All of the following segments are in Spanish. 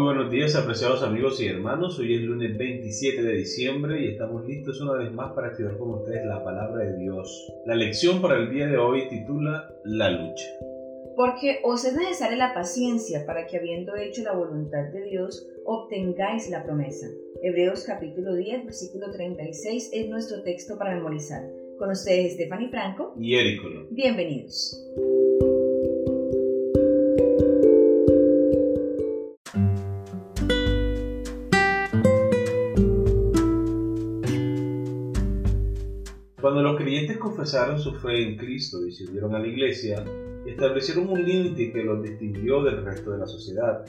Muy buenos días, apreciados amigos y hermanos. Hoy es lunes 27 de diciembre y estamos listos una vez más para estudiar con ustedes la palabra de Dios. La lección para el día de hoy titula La lucha. Porque os es necesaria la paciencia para que habiendo hecho la voluntad de Dios, obtengáis la promesa. Hebreos capítulo 10, versículo 36 es nuestro texto para memorizar. Con ustedes Stephanie Franco y Ericolo. Bienvenidos. Los creyentes confesaron su fe en Cristo y se unieron a la iglesia, establecieron un límite que los distinguió del resto de la sociedad.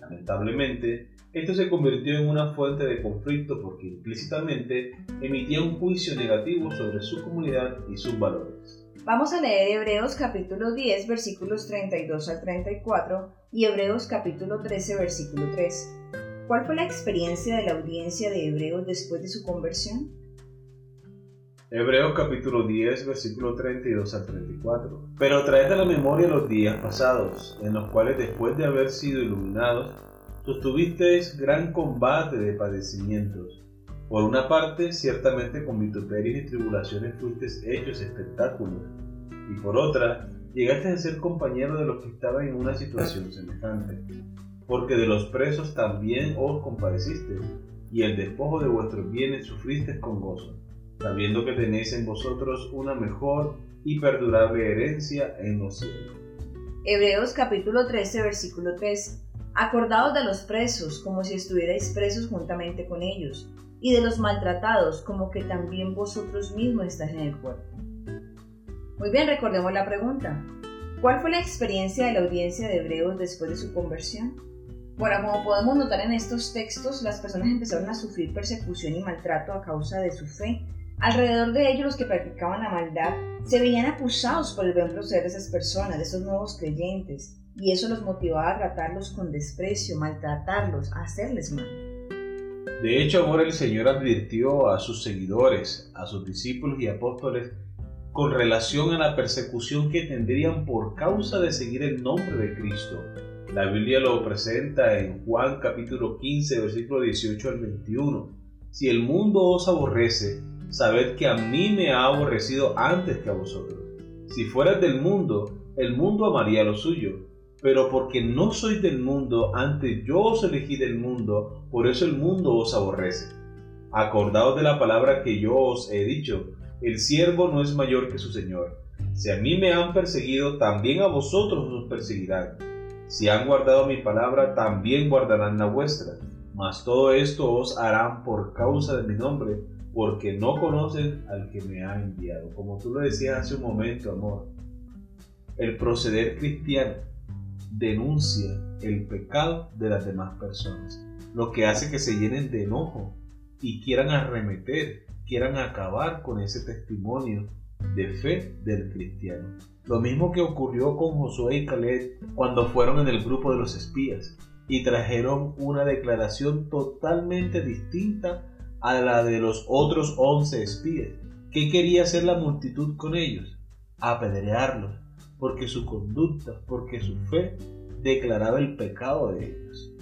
Lamentablemente, esto se convirtió en una fuente de conflicto porque implícitamente emitía un juicio negativo sobre su comunidad y sus valores. Vamos a leer Hebreos capítulo 10 versículos 32 al 34 y Hebreos capítulo 13 versículo 3. ¿Cuál fue la experiencia de la audiencia de Hebreos después de su conversión? Hebreos capítulo 10, versículo 32 al 34. Pero traed a la memoria los días pasados, en los cuales después de haber sido iluminados, sostuvisteis gran combate de padecimientos. Por una parte, ciertamente con vituperios y tribulaciones fuisteis hechos espectáculos, y por otra, llegaste a ser compañero de los que estaban en una situación semejante, porque de los presos también os compadecisteis, y el despojo de vuestros bienes sufristeis con gozo sabiendo que tenéis en vosotros una mejor y perdurable herencia en los cielos. Hebreos capítulo 13, versículo 3. Acordaos de los presos como si estuvierais presos juntamente con ellos, y de los maltratados como que también vosotros mismos estáis en el cuerpo. Muy bien, recordemos la pregunta. ¿Cuál fue la experiencia de la audiencia de Hebreos después de su conversión? Bueno, como podemos notar en estos textos, las personas empezaron a sufrir persecución y maltrato a causa de su fe, Alrededor de ellos los que practicaban la maldad se veían acusados por el buen proceder de esas personas, de esos nuevos creyentes, y eso los motivaba a tratarlos con desprecio, maltratarlos, hacerles mal. De hecho, amor, el Señor advirtió a sus seguidores, a sus discípulos y apóstoles, con relación a la persecución que tendrían por causa de seguir el nombre de Cristo. La Biblia lo presenta en Juan capítulo 15, versículo 18 al 21. Si el mundo os aborrece, sabed que a mí me ha aborrecido antes que a vosotros. Si fueras del mundo, el mundo amaría lo suyo, pero porque no sois del mundo, antes yo os elegí del mundo, por eso el mundo os aborrece. Acordaos de la palabra que yo os he dicho, el siervo no es mayor que su Señor. Si a mí me han perseguido, también a vosotros os perseguirán. Si han guardado mi palabra, también guardarán la vuestra. Mas todo esto os harán por causa de mi nombre, porque no conocen al que me ha enviado. Como tú lo decías hace un momento, amor, el proceder cristiano denuncia el pecado de las demás personas, lo que hace que se llenen de enojo y quieran arremeter, quieran acabar con ese testimonio de fe del cristiano. Lo mismo que ocurrió con Josué y Caleb cuando fueron en el grupo de los espías y trajeron una declaración totalmente distinta a la de los otros once espías. ¿Qué quería hacer la multitud con ellos? Apedrearlos, porque su conducta, porque su fe declaraba el pecado de ellos.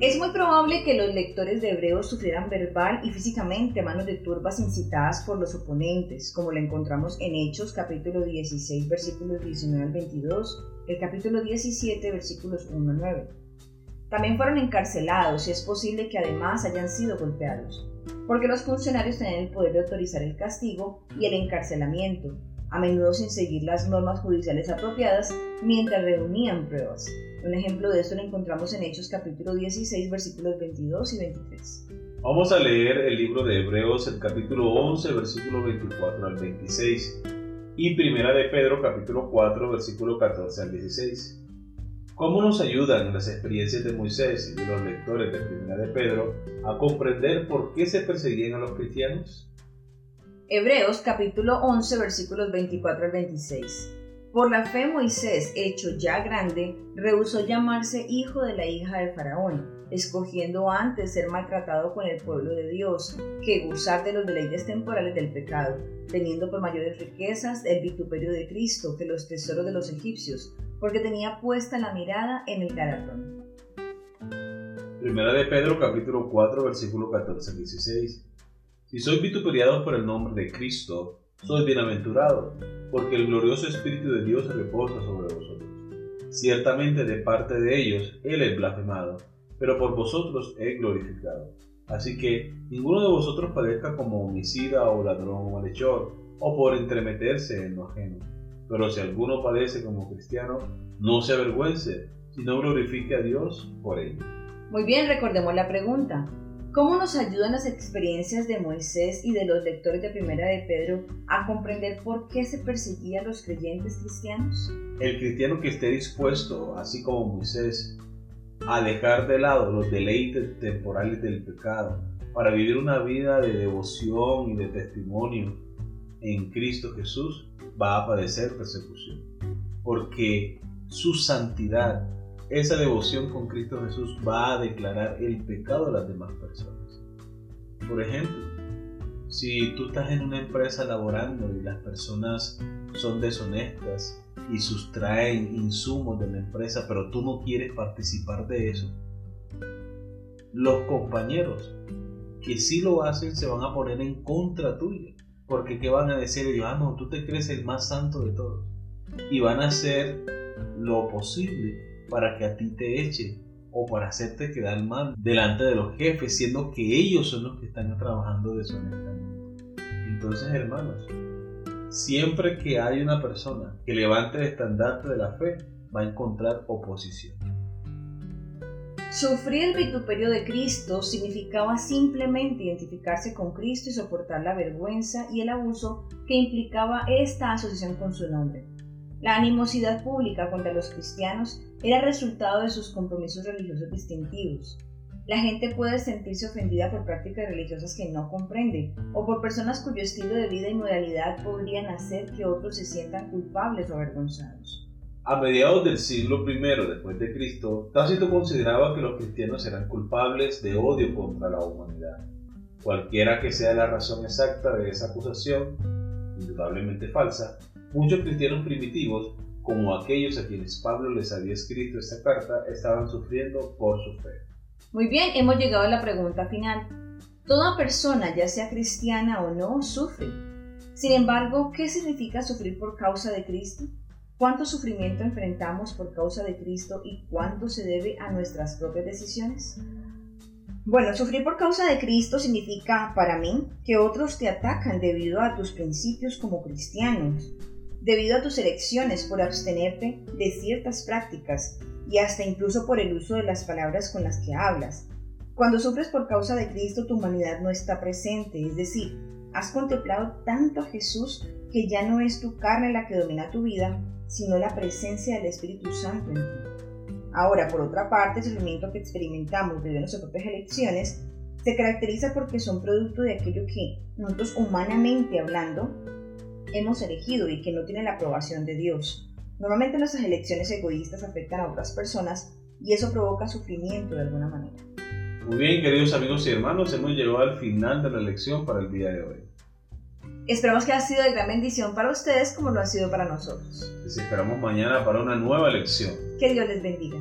Es muy probable que los lectores de Hebreos sufrieran verbal y físicamente a manos de turbas incitadas por los oponentes, como lo encontramos en Hechos capítulo 16 versículos 19 al 22, el capítulo 17 versículos 1 al 9. También fueron encarcelados y es posible que además hayan sido golpeados, porque los funcionarios tenían el poder de autorizar el castigo y el encarcelamiento, a menudo sin seguir las normas judiciales apropiadas mientras reunían pruebas. Un ejemplo de esto lo encontramos en Hechos capítulo 16 versículos 22 y 23. Vamos a leer el libro de Hebreos, el capítulo 11, versículo 24 al 26, y primera de Pedro, capítulo 4, versículo 14 al 16. ¿Cómo nos ayudan las experiencias de Moisés y de los lectores de Primera de Pedro a comprender por qué se perseguían a los cristianos? Hebreos capítulo 11 versículos 24 al 26. Por la fe Moisés, hecho ya grande, rehusó llamarse hijo de la hija de Faraón, escogiendo antes ser maltratado con el pueblo de Dios que gozar de los deleites temporales del pecado, teniendo por mayores riquezas el vituperio de Cristo que los tesoros de los egipcios, porque tenía puesta la mirada en el galardón. Primera de Pedro capítulo 4 versículo 14 al 16. Si sois vituperiados por el nombre de Cristo, sois bienaventurados, porque el glorioso Espíritu de Dios reposa sobre vosotros. Ciertamente de parte de ellos Él es blasfemado, pero por vosotros es glorificado. Así que ninguno de vosotros padezca como homicida o ladrón o malhechor, o por entremeterse en lo ajeno. Pero si alguno padece como cristiano, no se avergüence, sino glorifique a Dios por ello. Muy bien, recordemos la pregunta. ¿Cómo nos ayudan las experiencias de Moisés y de los lectores de Primera de Pedro a comprender por qué se perseguía a los creyentes cristianos? El cristiano que esté dispuesto, así como Moisés, a dejar de lado los deleites temporales del pecado para vivir una vida de devoción y de testimonio en Cristo Jesús, va a padecer persecución. Porque su santidad esa devoción con Cristo Jesús va a declarar el pecado de las demás personas. Por ejemplo, si tú estás en una empresa laborando y las personas son deshonestas y sustraen insumos de la empresa, pero tú no quieres participar de eso, los compañeros que sí lo hacen se van a poner en contra tuya. Porque ¿qué van a decir ellos? Ah, no, tú te crees el más santo de todos. Y van a hacer lo posible para que a ti te eche o para hacerte quedar mal delante de los jefes, siendo que ellos son los que están trabajando deshonestamente. Entonces, hermanos, siempre que hay una persona que levante el estandarte de la fe, va a encontrar oposición. Sufrir el vituperio de Cristo significaba simplemente identificarse con Cristo y soportar la vergüenza y el abuso que implicaba esta asociación con su nombre. La animosidad pública contra los cristianos era resultado de sus compromisos religiosos distintivos. La gente puede sentirse ofendida por prácticas religiosas que no comprende o por personas cuyo estilo de vida y moralidad podrían hacer que otros se sientan culpables o avergonzados. A mediados del siglo I después de Cristo, Tácito consideraba que los cristianos eran culpables de odio contra la humanidad. Cualquiera que sea la razón exacta de esa acusación, indudablemente falsa, Muchos cristianos primitivos, como aquellos a quienes Pablo les había escrito esta carta, estaban sufriendo por su fe. Muy bien, hemos llegado a la pregunta final. Toda persona, ya sea cristiana o no, sufre. Sin embargo, ¿qué significa sufrir por causa de Cristo? ¿Cuánto sufrimiento enfrentamos por causa de Cristo y cuánto se debe a nuestras propias decisiones? Bueno, sufrir por causa de Cristo significa, para mí, que otros te atacan debido a tus principios como cristianos, debido a tus elecciones por abstenerte de ciertas prácticas y hasta incluso por el uso de las palabras con las que hablas. Cuando sufres por causa de Cristo, tu humanidad no está presente, es decir, has contemplado tanto a Jesús que ya no es tu carne la que domina tu vida, sino la presencia del Espíritu Santo en ti. Ahora, por otra parte, el sufrimiento que experimentamos debido a nuestras propias elecciones se caracteriza porque son producto de aquello que nosotros humanamente hablando hemos elegido y que no tienen la aprobación de Dios. Normalmente nuestras elecciones egoístas afectan a otras personas y eso provoca sufrimiento de alguna manera. Muy bien, queridos amigos y hermanos, hemos llegado al final de la lección para el día de hoy. Esperamos que haya sido de gran bendición para ustedes como lo ha sido para nosotros. Les esperamos mañana para una nueva lección. Que Dios les bendiga.